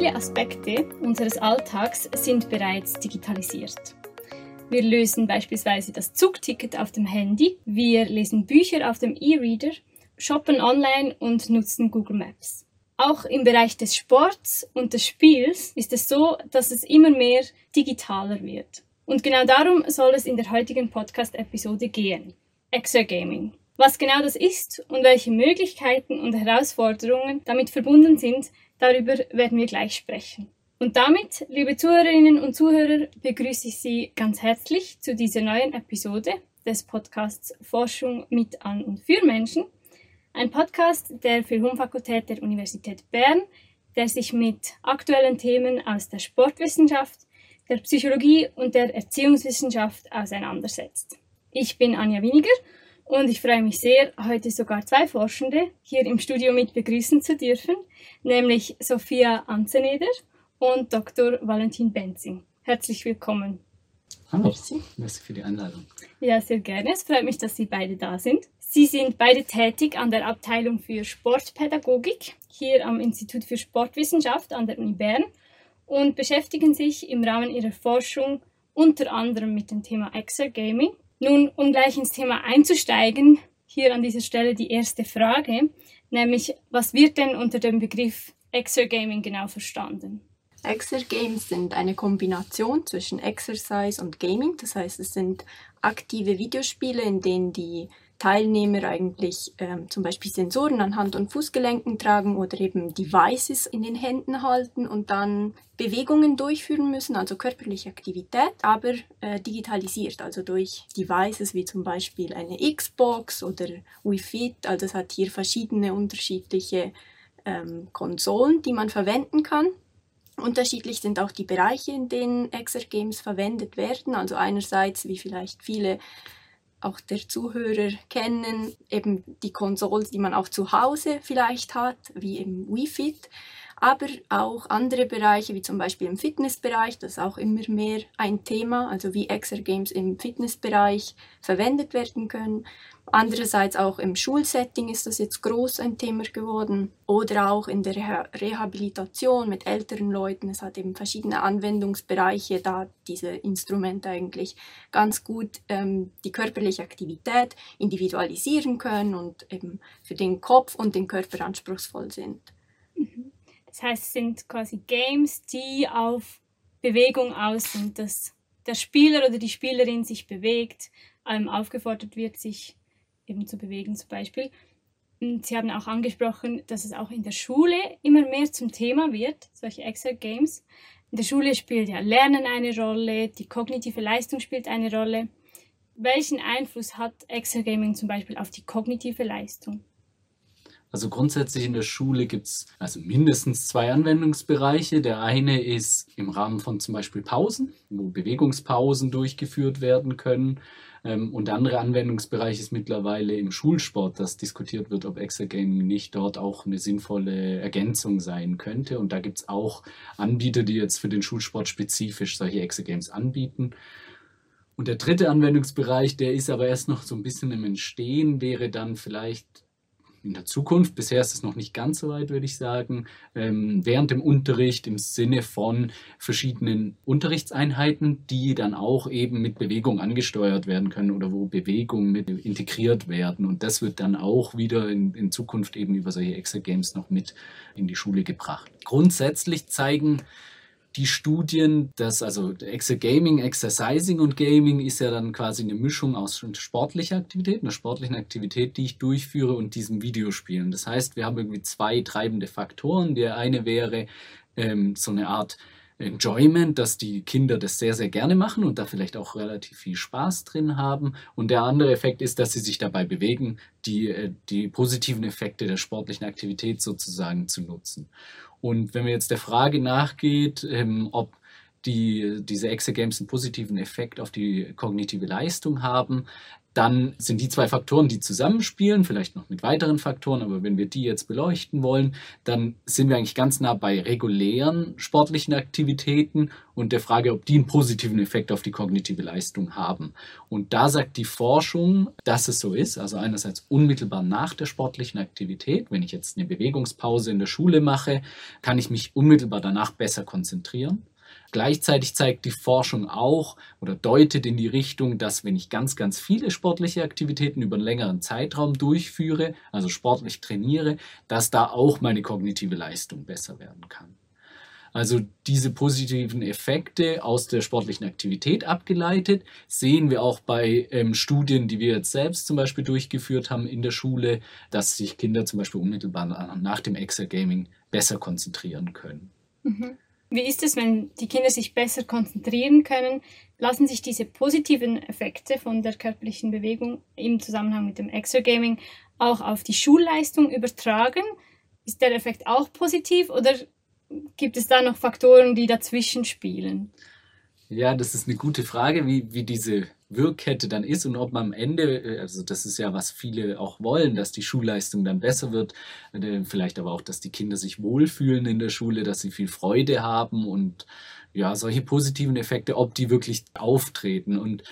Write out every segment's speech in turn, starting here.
Viele Aspekte unseres Alltags sind bereits digitalisiert. Wir lösen beispielsweise das Zugticket auf dem Handy, wir lesen Bücher auf dem E-Reader, shoppen online und nutzen Google Maps. Auch im Bereich des Sports und des Spiels ist es so, dass es immer mehr digitaler wird. Und genau darum soll es in der heutigen Podcast-Episode gehen. Exergaming. Was genau das ist und welche Möglichkeiten und Herausforderungen damit verbunden sind, darüber werden wir gleich sprechen. Und damit, liebe Zuhörerinnen und Zuhörer, begrüße ich Sie ganz herzlich zu dieser neuen Episode des Podcasts Forschung mit an und für Menschen. Ein Podcast der Filmfakultät der Universität Bern, der sich mit aktuellen Themen aus der Sportwissenschaft, der Psychologie und der Erziehungswissenschaft auseinandersetzt. Ich bin Anja Winiger und ich freue mich sehr, heute sogar zwei Forschende hier im Studio mit begrüßen zu dürfen, nämlich Sophia Anzeneder und Dr. Valentin Benzing. Herzlich willkommen. Hallo, merci. merci für die Einladung. Ja, sehr gerne. Es freut mich, dass Sie beide da sind. Sie sind beide tätig an der Abteilung für Sportpädagogik hier am Institut für Sportwissenschaft an der Uni Bern und beschäftigen sich im Rahmen ihrer Forschung unter anderem mit dem Thema Exergaming nun, um gleich ins Thema einzusteigen, hier an dieser Stelle die erste Frage, nämlich was wird denn unter dem Begriff Exergaming genau verstanden? Exergames sind eine Kombination zwischen Exercise und Gaming, das heißt es sind aktive Videospiele, in denen die Teilnehmer eigentlich ähm, zum Beispiel Sensoren an Hand- und Fußgelenken tragen oder eben Devices in den Händen halten und dann Bewegungen durchführen müssen, also körperliche Aktivität, aber äh, digitalisiert, also durch Devices wie zum Beispiel eine Xbox oder Wii Fit. Also es hat hier verschiedene unterschiedliche ähm, Konsolen, die man verwenden kann. Unterschiedlich sind auch die Bereiche, in denen Exergames verwendet werden. Also einerseits, wie vielleicht viele auch der Zuhörer kennen, eben die Konsolen, die man auch zu Hause vielleicht hat, wie im Wii Fit, aber auch andere Bereiche, wie zum Beispiel im Fitnessbereich, das ist auch immer mehr ein Thema, also wie Exergames im Fitnessbereich verwendet werden können. Andererseits auch im Schulsetting ist das jetzt groß ein Thema geworden oder auch in der Rehabilitation mit älteren Leuten. Es hat eben verschiedene Anwendungsbereiche, da diese Instrumente eigentlich ganz gut ähm, die körperliche Aktivität individualisieren können und eben für den Kopf und den Körper anspruchsvoll sind. Mhm. Das heißt, es sind quasi Games, die auf Bewegung aus sind, dass der Spieler oder die Spielerin sich bewegt, ähm, aufgefordert wird, sich eben zu bewegen zum Beispiel. Und Sie haben auch angesprochen, dass es auch in der Schule immer mehr zum Thema wird, solche Exert Games. In der Schule spielt ja Lernen eine Rolle, die kognitive Leistung spielt eine Rolle. Welchen Einfluss hat Exergaming zum Beispiel auf die kognitive Leistung? Also grundsätzlich in der Schule gibt es also mindestens zwei Anwendungsbereiche. Der eine ist im Rahmen von zum Beispiel Pausen, wo Bewegungspausen durchgeführt werden können. Ähm, und der andere Anwendungsbereich ist mittlerweile im Schulsport, dass diskutiert wird, ob Exergaming nicht dort auch eine sinnvolle Ergänzung sein könnte. Und da gibt es auch Anbieter, die jetzt für den Schulsport spezifisch solche Exergames anbieten. Und der dritte Anwendungsbereich, der ist aber erst noch so ein bisschen im Entstehen, wäre dann vielleicht in der Zukunft, bisher ist es noch nicht ganz so weit, würde ich sagen, ähm, während dem Unterricht im Sinne von verschiedenen Unterrichtseinheiten, die dann auch eben mit Bewegung angesteuert werden können oder wo Bewegung mit integriert werden. Und das wird dann auch wieder in, in Zukunft eben über solche Extra-Games noch mit in die Schule gebracht. Grundsätzlich zeigen die Studien, dass also Gaming, Exercising und Gaming ist ja dann quasi eine Mischung aus sportlicher Aktivität, einer sportlichen Aktivität, die ich durchführe und diesem Videospielen. Das heißt, wir haben irgendwie zwei treibende Faktoren. Der eine wäre ähm, so eine Art Enjoyment, dass die Kinder das sehr, sehr gerne machen und da vielleicht auch relativ viel Spaß drin haben. Und der andere Effekt ist, dass sie sich dabei bewegen, die, äh, die positiven Effekte der sportlichen Aktivität sozusagen zu nutzen. Und wenn man jetzt der Frage nachgeht, ähm, ob die, diese Exe-Games einen positiven Effekt auf die kognitive Leistung haben, dann sind die zwei Faktoren, die zusammenspielen, vielleicht noch mit weiteren Faktoren, aber wenn wir die jetzt beleuchten wollen, dann sind wir eigentlich ganz nah bei regulären sportlichen Aktivitäten und der Frage, ob die einen positiven Effekt auf die kognitive Leistung haben. Und da sagt die Forschung, dass es so ist. Also einerseits unmittelbar nach der sportlichen Aktivität, wenn ich jetzt eine Bewegungspause in der Schule mache, kann ich mich unmittelbar danach besser konzentrieren. Gleichzeitig zeigt die Forschung auch oder deutet in die Richtung, dass wenn ich ganz, ganz viele sportliche Aktivitäten über einen längeren Zeitraum durchführe, also sportlich trainiere, dass da auch meine kognitive Leistung besser werden kann. Also diese positiven Effekte aus der sportlichen Aktivität abgeleitet, sehen wir auch bei ähm, Studien, die wir jetzt selbst zum Beispiel durchgeführt haben in der Schule, dass sich Kinder zum Beispiel unmittelbar nach dem Exergaming besser konzentrieren können. Mhm. Wie ist es, wenn die Kinder sich besser konzentrieren können? Lassen sich diese positiven Effekte von der körperlichen Bewegung im Zusammenhang mit dem Exergaming auch auf die Schulleistung übertragen? Ist der Effekt auch positiv oder gibt es da noch Faktoren, die dazwischen spielen? Ja, das ist eine gute Frage, wie, wie diese Wirkkette dann ist und ob man am Ende, äh, also das ist ja, was viele auch wollen, dass die Schulleistung dann besser wird, äh, vielleicht aber auch, dass die Kinder sich wohlfühlen in der Schule, dass sie viel Freude haben und ja, solche positiven Effekte, ob die wirklich auftreten. Und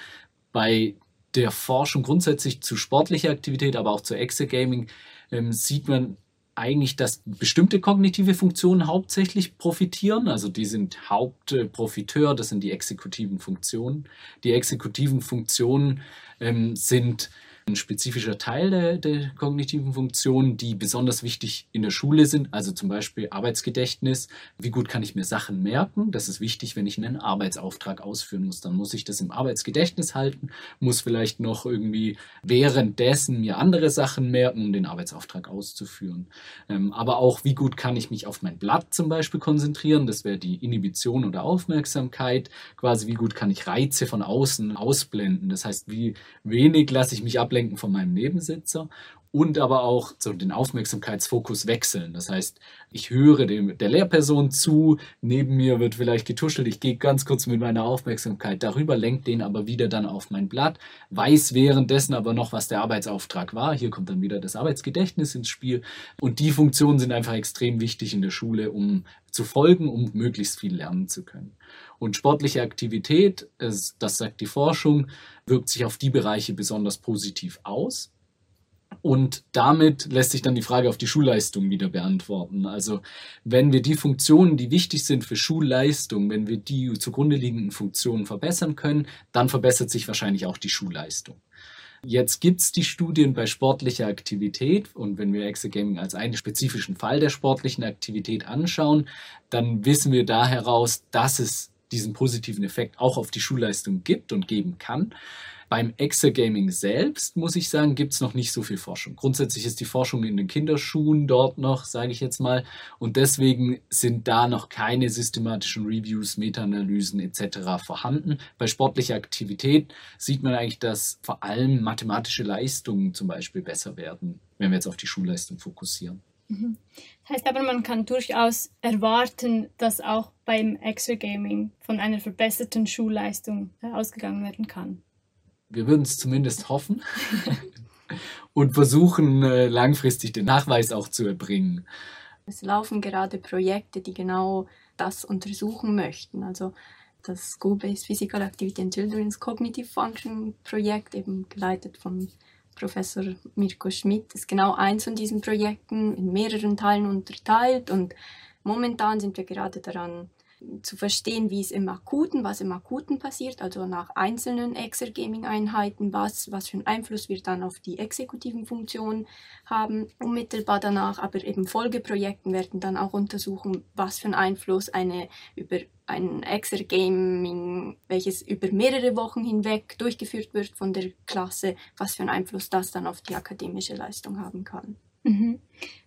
bei der Forschung grundsätzlich zu sportlicher Aktivität, aber auch zu Exergaming, ähm, sieht man eigentlich, dass bestimmte kognitive Funktionen hauptsächlich profitieren. Also die sind Hauptprofiteur, das sind die exekutiven Funktionen. Die exekutiven Funktionen ähm, sind ein spezifischer Teil der, der, kognitiven Funktionen, die besonders wichtig in der Schule sind, also zum Beispiel Arbeitsgedächtnis. Wie gut kann ich mir Sachen merken? Das ist wichtig, wenn ich einen Arbeitsauftrag ausführen muss. Dann muss ich das im Arbeitsgedächtnis halten, muss vielleicht noch irgendwie währenddessen mir andere Sachen merken, um den Arbeitsauftrag auszuführen. Ähm, aber auch, wie gut kann ich mich auf mein Blatt zum Beispiel konzentrieren? Das wäre die Inhibition oder Aufmerksamkeit. Quasi, wie gut kann ich Reize von außen ausblenden? Das heißt, wie wenig lasse ich mich ablenken ablenken von meinem Nebensitzer und aber auch so den Aufmerksamkeitsfokus wechseln. Das heißt, ich höre dem, der Lehrperson zu, neben mir wird vielleicht getuschelt, ich gehe ganz kurz mit meiner Aufmerksamkeit darüber, lenke den aber wieder dann auf mein Blatt, weiß währenddessen aber noch, was der Arbeitsauftrag war. Hier kommt dann wieder das Arbeitsgedächtnis ins Spiel und die Funktionen sind einfach extrem wichtig in der Schule, um zu folgen, um möglichst viel lernen zu können. Und sportliche Aktivität, das sagt die Forschung, wirkt sich auf die Bereiche besonders positiv aus. Und damit lässt sich dann die Frage auf die Schulleistung wieder beantworten. Also wenn wir die Funktionen, die wichtig sind für Schulleistung, wenn wir die zugrunde liegenden Funktionen verbessern können, dann verbessert sich wahrscheinlich auch die Schulleistung. Jetzt gibt es die Studien bei sportlicher Aktivität und wenn wir Exergaming als einen spezifischen Fall der sportlichen Aktivität anschauen, dann wissen wir da heraus, dass es diesen positiven Effekt auch auf die Schulleistung gibt und geben kann. Beim Exergaming selbst, muss ich sagen, gibt es noch nicht so viel Forschung. Grundsätzlich ist die Forschung in den Kinderschuhen dort noch, sage ich jetzt mal. Und deswegen sind da noch keine systematischen Reviews, Meta-Analysen etc. vorhanden. Bei sportlicher Aktivität sieht man eigentlich, dass vor allem mathematische Leistungen zum Beispiel besser werden, wenn wir jetzt auf die Schulleistung fokussieren. Mhm. Das heißt aber, man kann durchaus erwarten, dass auch beim Exergaming von einer verbesserten Schulleistung ausgegangen werden kann wir würden es zumindest hoffen und versuchen äh, langfristig den Nachweis auch zu erbringen. Es laufen gerade Projekte, die genau das untersuchen möchten. Also das School-Based Physical Activity in Children's Cognitive Function Projekt, eben geleitet von Professor Mirko Schmidt, ist genau eins von diesen Projekten in mehreren Teilen unterteilt und momentan sind wir gerade daran, zu verstehen, wie es im Akuten, was im Akuten passiert, also nach einzelnen Exergaming-Einheiten, was, was für einen Einfluss wir dann auf die exekutiven Funktionen haben. Unmittelbar danach, aber eben Folgeprojekten werden dann auch untersuchen, was für einen Einfluss eine über ein Exergaming, welches über mehrere Wochen hinweg durchgeführt wird von der Klasse, was für einen Einfluss das dann auf die akademische Leistung haben kann. Mhm.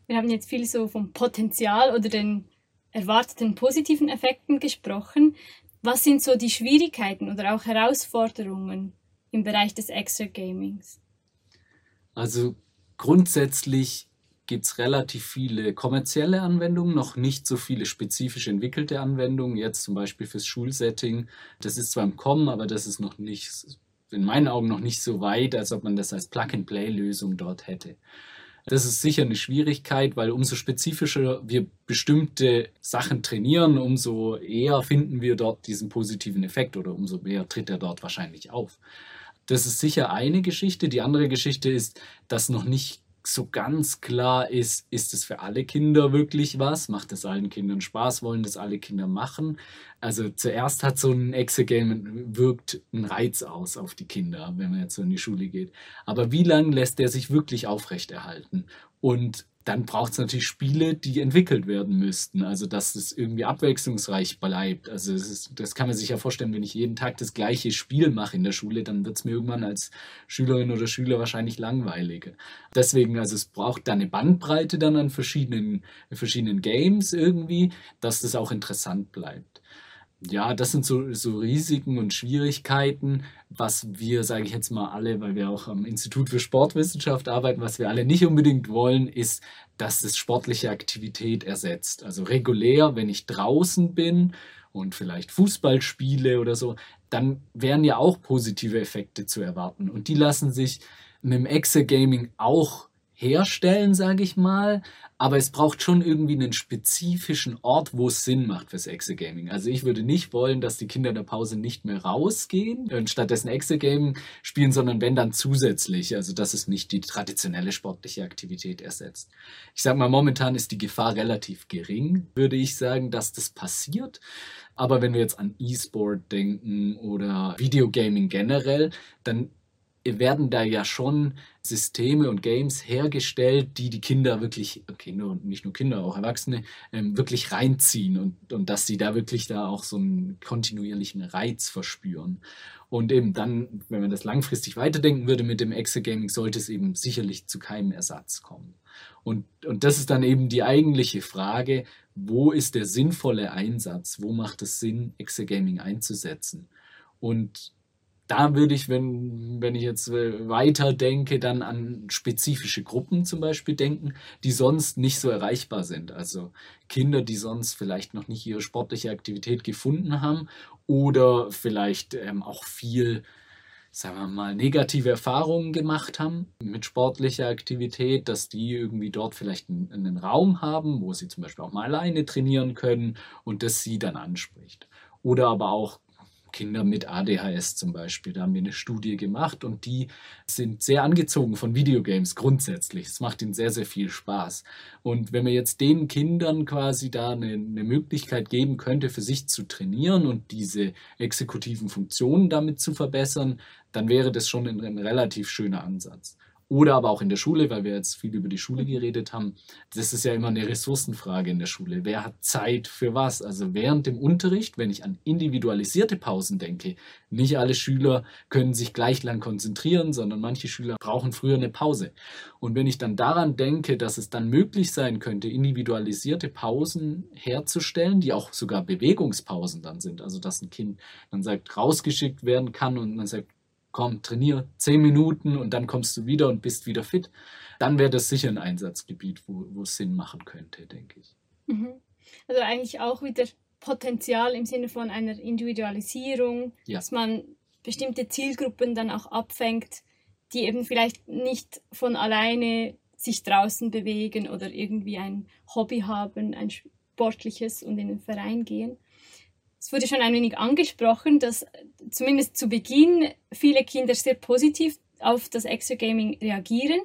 Wir haben jetzt viel so vom Potenzial oder den erwarteten positiven Effekten gesprochen. Was sind so die Schwierigkeiten oder auch Herausforderungen im Bereich des Extra Gamings? Also grundsätzlich gibt es relativ viele kommerzielle Anwendungen, noch nicht so viele spezifisch entwickelte Anwendungen, jetzt zum Beispiel fürs Schulsetting. Das ist zwar im Kommen, aber das ist noch nicht, in meinen Augen noch nicht so weit, als ob man das als Plug-and-Play-Lösung dort hätte. Das ist sicher eine Schwierigkeit, weil umso spezifischer wir bestimmte Sachen trainieren, umso eher finden wir dort diesen positiven Effekt oder umso mehr tritt er dort wahrscheinlich auf. Das ist sicher eine Geschichte. Die andere Geschichte ist, dass noch nicht so ganz klar ist, ist es für alle Kinder wirklich was? Macht es allen Kindern Spaß? Wollen das alle Kinder machen? Also zuerst hat so ein Exegame wirkt einen Reiz aus auf die Kinder, wenn man jetzt so in die Schule geht. Aber wie lange lässt der sich wirklich aufrechterhalten? Und dann braucht es natürlich Spiele, die entwickelt werden müssten. Also, dass es irgendwie abwechslungsreich bleibt. Also, das, ist, das kann man sich ja vorstellen, wenn ich jeden Tag das gleiche Spiel mache in der Schule, dann wird es mir irgendwann als Schülerin oder Schüler wahrscheinlich langweilig. Deswegen, also, es braucht da eine Bandbreite dann an verschiedenen, verschiedenen Games irgendwie, dass das auch interessant bleibt ja, das sind so, so Risiken und Schwierigkeiten, was wir, sage ich jetzt mal alle, weil wir auch am Institut für Sportwissenschaft arbeiten, was wir alle nicht unbedingt wollen, ist, dass es sportliche Aktivität ersetzt. Also regulär, wenn ich draußen bin und vielleicht Fußball spiele oder so, dann wären ja auch positive Effekte zu erwarten. Und die lassen sich mit dem Exe-Gaming auch herstellen, sage ich mal. Aber es braucht schon irgendwie einen spezifischen Ort, wo es Sinn macht fürs Exe-Gaming. Also ich würde nicht wollen, dass die Kinder in der Pause nicht mehr rausgehen und stattdessen Exe-Gaming spielen, sondern wenn dann zusätzlich. Also dass es nicht die traditionelle sportliche Aktivität ersetzt. Ich sage mal, momentan ist die Gefahr relativ gering, würde ich sagen, dass das passiert. Aber wenn wir jetzt an E-Sport denken oder Videogaming generell, dann werden da ja schon Systeme und Games hergestellt, die die Kinder wirklich, Kinder und nicht nur Kinder, auch Erwachsene, ähm, wirklich reinziehen und, und dass sie da wirklich da auch so einen kontinuierlichen Reiz verspüren. Und eben dann, wenn man das langfristig weiterdenken würde mit dem Exe-Gaming, sollte es eben sicherlich zu keinem Ersatz kommen. Und, und das ist dann eben die eigentliche Frage, wo ist der sinnvolle Einsatz? Wo macht es Sinn, Exe-Gaming einzusetzen? Und da würde ich, wenn, wenn ich jetzt äh, weiter denke, dann an spezifische Gruppen zum Beispiel denken, die sonst nicht so erreichbar sind. Also Kinder, die sonst vielleicht noch nicht ihre sportliche Aktivität gefunden haben oder vielleicht ähm, auch viel, sagen wir mal, negative Erfahrungen gemacht haben mit sportlicher Aktivität, dass die irgendwie dort vielleicht einen, einen Raum haben, wo sie zum Beispiel auch mal alleine trainieren können und das sie dann anspricht. Oder aber auch Kinder mit ADHS zum Beispiel. Da haben wir eine Studie gemacht und die sind sehr angezogen von Videogames grundsätzlich. Es macht ihnen sehr, sehr viel Spaß. Und wenn man jetzt den Kindern quasi da eine, eine Möglichkeit geben könnte, für sich zu trainieren und diese exekutiven Funktionen damit zu verbessern, dann wäre das schon ein, ein relativ schöner Ansatz. Oder aber auch in der Schule, weil wir jetzt viel über die Schule geredet haben. Das ist ja immer eine Ressourcenfrage in der Schule. Wer hat Zeit für was? Also während dem Unterricht, wenn ich an individualisierte Pausen denke, nicht alle Schüler können sich gleich lang konzentrieren, sondern manche Schüler brauchen früher eine Pause. Und wenn ich dann daran denke, dass es dann möglich sein könnte, individualisierte Pausen herzustellen, die auch sogar Bewegungspausen dann sind, also dass ein Kind dann sagt, rausgeschickt werden kann und man sagt, komm, trainier zehn Minuten und dann kommst du wieder und bist wieder fit, dann wäre das sicher ein Einsatzgebiet, wo, wo es Sinn machen könnte, denke ich. Mhm. Also eigentlich auch wieder Potenzial im Sinne von einer Individualisierung, ja. dass man bestimmte Zielgruppen dann auch abfängt, die eben vielleicht nicht von alleine sich draußen bewegen oder irgendwie ein Hobby haben, ein sportliches und in den Verein gehen. Es wurde schon ein wenig angesprochen, dass zumindest zu Beginn viele Kinder sehr positiv auf das Exogaming reagieren.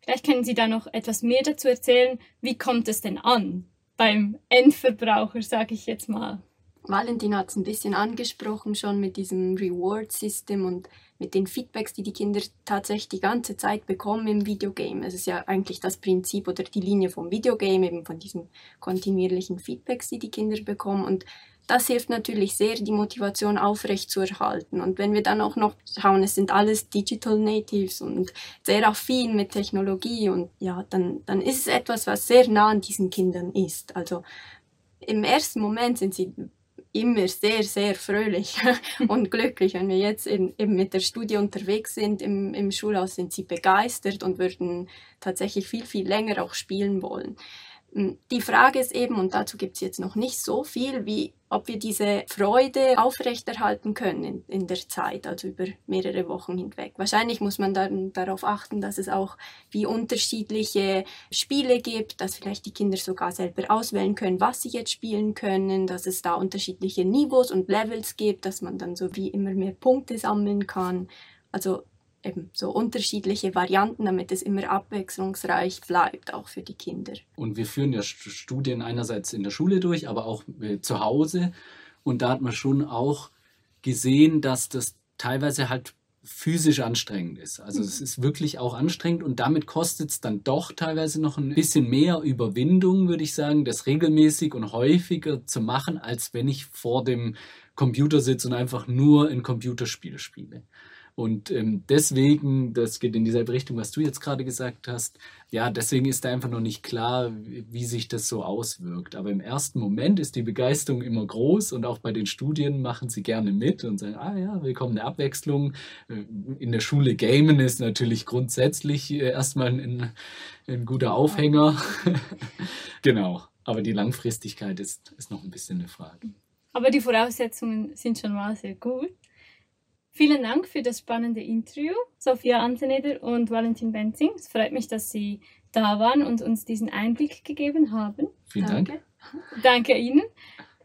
Vielleicht können Sie da noch etwas mehr dazu erzählen. Wie kommt es denn an beim Endverbraucher, sage ich jetzt mal? Valentin hat es ein bisschen angesprochen schon mit diesem Reward-System und mit den Feedbacks, die die Kinder tatsächlich die ganze Zeit bekommen im Videogame. Es ist ja eigentlich das Prinzip oder die Linie vom Videogame, eben von diesen kontinuierlichen Feedbacks, die die Kinder bekommen. Und das hilft natürlich sehr, die Motivation aufrecht zu erhalten. Und wenn wir dann auch noch schauen, es sind alles Digital Natives und sehr affin mit Technologie und ja, dann, dann ist es etwas, was sehr nah an diesen Kindern ist. Also im ersten Moment sind sie immer sehr, sehr fröhlich und glücklich. Wenn wir jetzt in, eben mit der Studie unterwegs sind im, im Schulhaus, sind sie begeistert und würden tatsächlich viel, viel länger auch spielen wollen. Die Frage ist eben, und dazu gibt es jetzt noch nicht so viel, wie ob wir diese Freude aufrechterhalten können in, in, der Zeit, also über mehrere Wochen hinweg. Wahrscheinlich muss man dann darauf achten, dass es auch wie unterschiedliche Spiele gibt, dass vielleicht die Kinder sogar selber auswählen können, was sie jetzt spielen können, dass es da unterschiedliche Niveaus und Levels gibt, dass man dann so wie immer mehr Punkte sammeln kann. Also eben so unterschiedliche Varianten, damit es immer abwechslungsreich bleibt, auch für die Kinder. Und wir führen ja Studien einerseits in der Schule durch, aber auch äh, zu Hause. Und da hat man schon auch gesehen, dass das teilweise halt physisch anstrengend ist. Also es ist wirklich auch anstrengend und damit kostet es dann doch teilweise noch ein bisschen mehr Überwindung, würde ich sagen, das regelmäßig und häufiger zu machen, als wenn ich vor dem Computer sitze und einfach nur ein Computerspiel spiele. Und ähm, deswegen, das geht in dieselbe Richtung, was du jetzt gerade gesagt hast, ja, deswegen ist da einfach noch nicht klar, wie sich das so auswirkt. Aber im ersten Moment ist die Begeisterung immer groß und auch bei den Studien machen sie gerne mit und sagen, ah ja, willkommene Abwechslung. Äh, in der Schule Gamen ist natürlich grundsätzlich äh, erstmal ein, ein guter Aufhänger. genau. Aber die Langfristigkeit ist, ist noch ein bisschen eine Frage. Aber die Voraussetzungen sind schon mal sehr gut. Vielen Dank für das spannende Interview, Sophia Anteneder und Valentin Benzing. Es freut mich, dass Sie da waren und uns diesen Einblick gegeben haben. Vielen Dank. Danke, Danke Ihnen.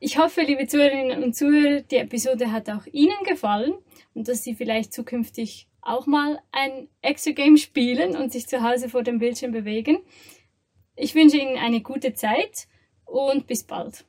Ich hoffe, liebe Zuhörerinnen und Zuhörer, die Episode hat auch Ihnen gefallen und dass Sie vielleicht zukünftig auch mal ein Extra Game spielen und sich zu Hause vor dem Bildschirm bewegen. Ich wünsche Ihnen eine gute Zeit und bis bald.